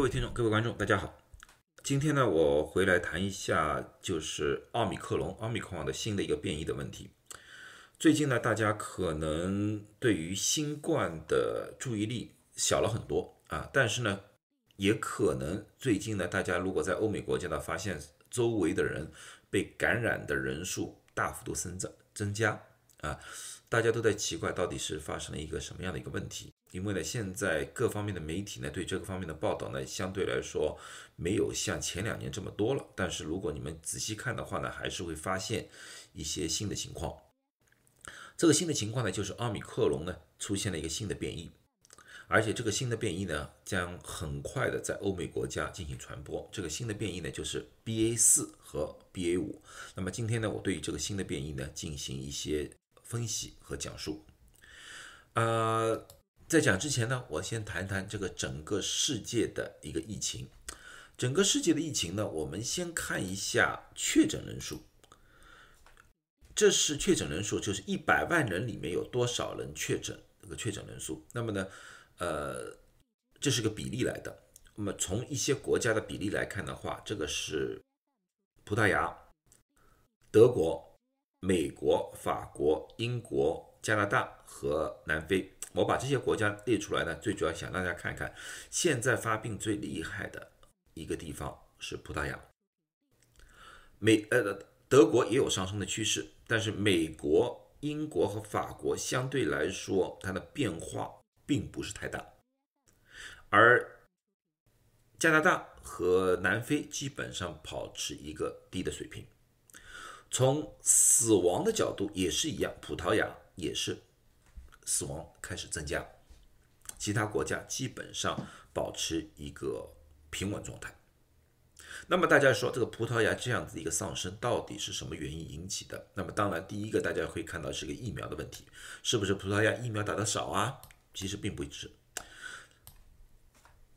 各位听众、各位观众，大家好。今天呢，我回来谈一下，就是奥密克戎、奥密克戎的新的一个变异的问题。最近呢，大家可能对于新冠的注意力小了很多啊，但是呢，也可能最近呢，大家如果在欧美国家呢，发现周围的人被感染的人数大幅度增长增加啊，大家都在奇怪到底是发生了一个什么样的一个问题。因为呢，现在各方面的媒体呢，对这个方面的报道呢，相对来说没有像前两年这么多了。但是如果你们仔细看的话呢，还是会发现一些新的情况。这个新的情况呢，就是奥密克戎呢出现了一个新的变异，而且这个新的变异呢，将很快的在欧美国家进行传播。这个新的变异呢，就是 BA 四和 BA 五。那么今天呢，我对于这个新的变异呢，进行一些分析和讲述。呃。在讲之前呢，我先谈谈这个整个世界的一个疫情。整个世界的疫情呢，我们先看一下确诊人数。这是确诊人数，就是一百万人里面有多少人确诊，这个确诊人数。那么呢，呃，这是个比例来的。那么从一些国家的比例来看的话，这个是葡萄牙、德国、美国、法国、英国、加拿大和南非。我把这些国家列出来呢，最主要想让大家看看，现在发病最厉害的一个地方是葡萄牙，美呃德国也有上升的趋势，但是美国、英国和法国相对来说它的变化并不是太大，而加拿大和南非基本上保持一个低的水平，从死亡的角度也是一样，葡萄牙也是。死亡开始增加，其他国家基本上保持一个平稳状态。那么大家说，这个葡萄牙这样子一个上升到底是什么原因引起的？那么当然，第一个大家会看到是个疫苗的问题，是不是葡萄牙疫苗打的少啊？其实并不是，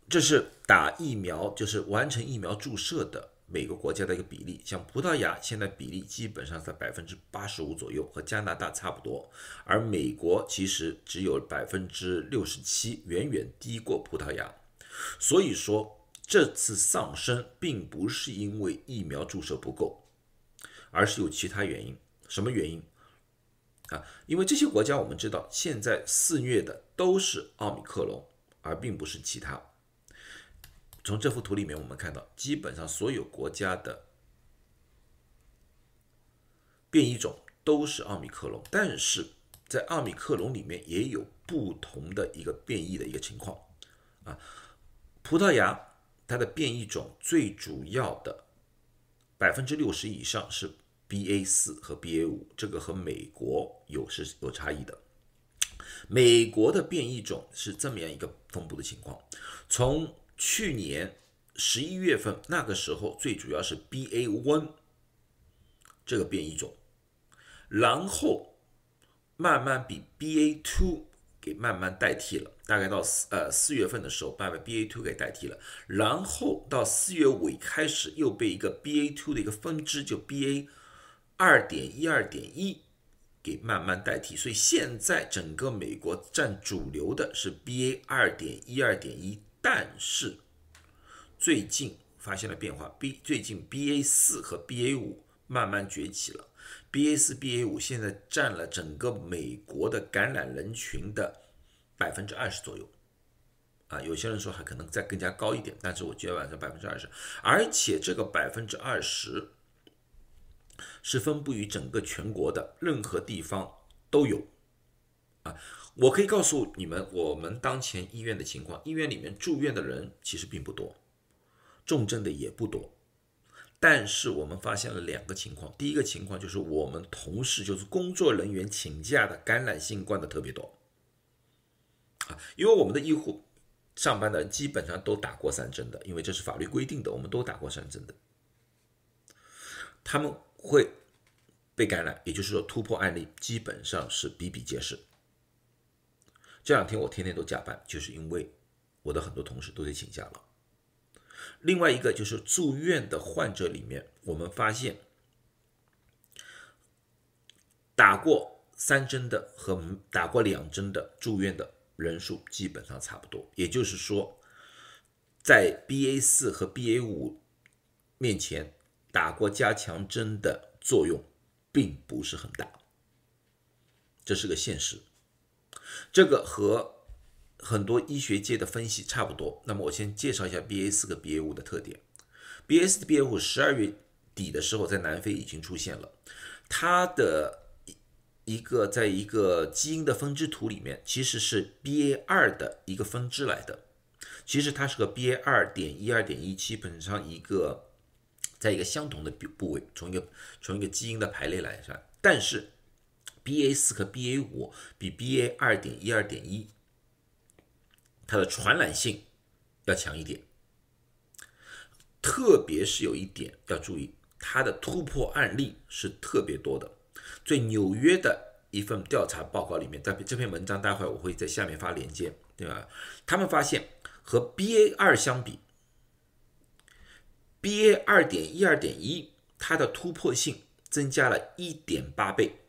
这是打疫苗就是完成疫苗注射的。每个国家的一个比例，像葡萄牙现在比例基本上在百分之八十五左右，和加拿大差不多，而美国其实只有百分之六十七，远远低过葡萄牙。所以说这次上升并不是因为疫苗注射不够，而是有其他原因。什么原因啊？因为这些国家我们知道现在肆虐的都是奥密克戎，而并不是其他。从这幅图里面，我们看到，基本上所有国家的变异种都是奥密克戎，但是在奥密克戎里面也有不同的一个变异的一个情况啊。葡萄牙它的变异种最主要的百分之六十以上是 BA 四和 BA 五，这个和美国有是有差异的。美国的变异种是这么样一个分布的情况，从去年十一月份那个时候，最主要是 BA one 这个变异种，然后慢慢比 BA two 给慢慢代替了，大概到四呃四月份的时候，把 BA two 给代替了，然后到四月尾开始又被一个 BA two 的一个分支，就 BA 二点一二点一给慢慢代替，所以现在整个美国占主流的是 BA 二点一二点一。但是最近发现了变化，B 最近 BA 四和 BA 五慢慢崛起了，BA 四、BA 五现在占了整个美国的感染人群的百分之二十左右，啊，有些人说还可能再更加高一点，但是我觉得晚上百分之二十，而且这个百分之二十是分布于整个全国的任何地方都有，啊。我可以告诉你们，我们当前医院的情况，医院里面住院的人其实并不多，重症的也不多，但是我们发现了两个情况。第一个情况就是我们同事，就是工作人员请假的感染新冠的特别多，啊，因为我们的医护上班的人基本上都打过三针的，因为这是法律规定的，我们都打过三针的，他们会被感染，也就是说突破案例基本上是比比皆是。这两天我天天都加班，就是因为我的很多同事都得请假了。另外一个就是住院的患者里面，我们发现打过三针的和打过两针的住院的人数基本上差不多。也就是说，在 BA 四和 BA 五面前打过加强针的作用并不是很大，这是个现实。这个和很多医学界的分析差不多。那么我先介绍一下 BA 四和 BA 五的特点。BA 四、BA 五十二月底的时候在南非已经出现了，它的。一个在一个基因的分支图里面，其实是 BA 二的一个分支来的。其实它是个 BA 二点一、二点一，基本上一个在一个相同的部部位，从一个从一个基因的排列来算。但是 BA 四和 BA 五比 BA 二点一、二点一，它的传染性要强一点。特别是有一点要注意，它的突破案例是特别多的。最纽约的一份调查报告里面，在这篇文章待会我会在下面发链接，对吧？他们发现和 BA 二相比，BA 二点一、二点一，它的突破性增加了一点八倍。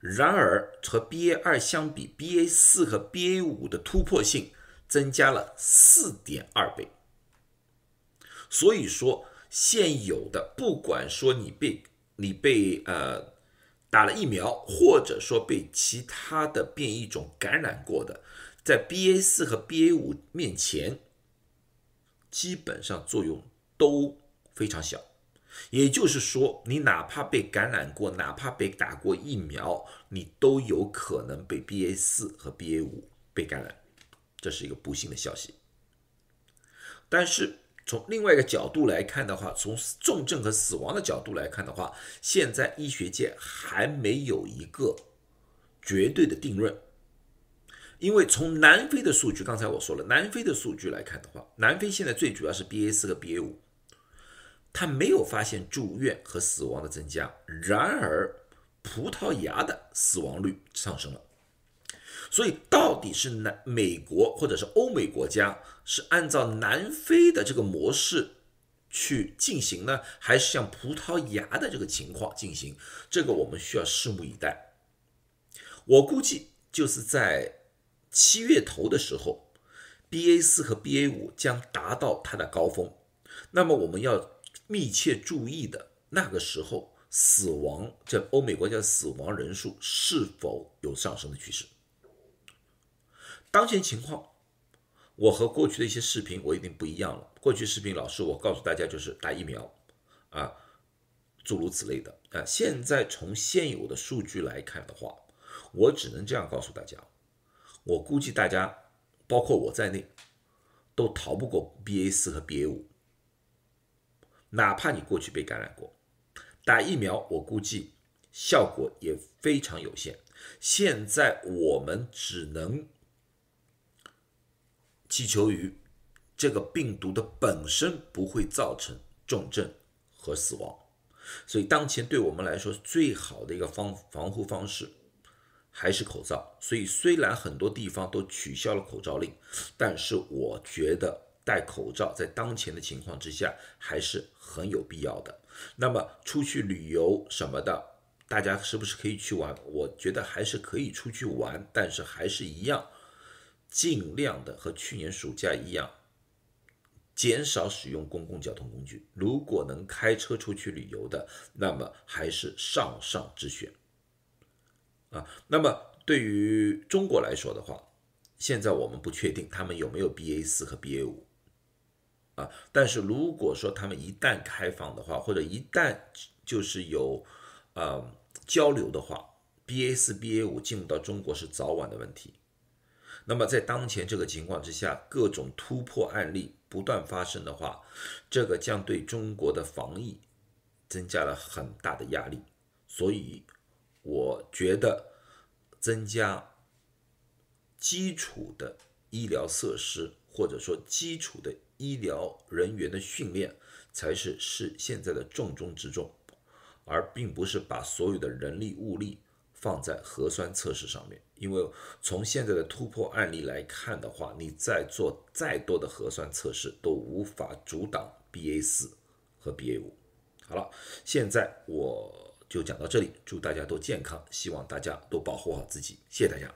然而和 BA 二相比，BA 四和 BA 五的突破性增加了四点二倍。所以说，现有的不管说你被你被呃打了疫苗，或者说被其他的变异种感染过的，在 BA 四和 BA 五面前，基本上作用都非常小。也就是说，你哪怕被感染过，哪怕被打过疫苗，你都有可能被 BA 四和 BA 五被感染，这是一个不幸的消息。但是。从另外一个角度来看的话，从重症和死亡的角度来看的话，现在医学界还没有一个绝对的定论。因为从南非的数据，刚才我说了，南非的数据来看的话，南非现在最主要是 BA 四和 BA 五，他没有发现住院和死亡的增加，然而葡萄牙的死亡率上升了。所以，到底是南美国或者是欧美国家是按照南非的这个模式去进行呢，还是像葡萄牙的这个情况进行？这个我们需要拭目以待。我估计就是在七月头的时候，BA 四和 BA 五将达到它的高峰。那么我们要密切注意的那个时候，死亡这欧美国家死亡人数是否有上升的趋势？当前情况，我和过去的一些视频我已经不一样了。过去视频老师我告诉大家就是打疫苗，啊，诸如此类的啊。现在从现有的数据来看的话，我只能这样告诉大家，我估计大家，包括我在内，都逃不过 BA 四和 BA 五。哪怕你过去被感染过，打疫苗，我估计效果也非常有限。现在我们只能。祈求于这个病毒的本身不会造成重症和死亡，所以当前对我们来说最好的一个防防护方式还是口罩。所以虽然很多地方都取消了口罩令，但是我觉得戴口罩在当前的情况之下还是很有必要的。那么出去旅游什么的，大家是不是可以去玩？我觉得还是可以出去玩，但是还是一样。尽量的和去年暑假一样，减少使用公共交通工具。如果能开车出去旅游的，那么还是上上之选。啊，那么对于中国来说的话，现在我们不确定他们有没有 BA 四和 BA 五，啊，但是如果说他们一旦开放的话，或者一旦就是有呃交流的话，BA 四 BA 五进入到中国是早晚的问题。那么在当前这个情况之下，各种突破案例不断发生的话，这个将对中国的防疫增加了很大的压力。所以，我觉得增加基础的医疗设施，或者说基础的医疗人员的训练，才是是现在的重中之重，而并不是把所有的人力物力。放在核酸测试上面，因为从现在的突破案例来看的话，你再做再多的核酸测试都无法阻挡 BA 四和 BA 五。好了，现在我就讲到这里，祝大家都健康，希望大家都保护好自己，谢谢大家。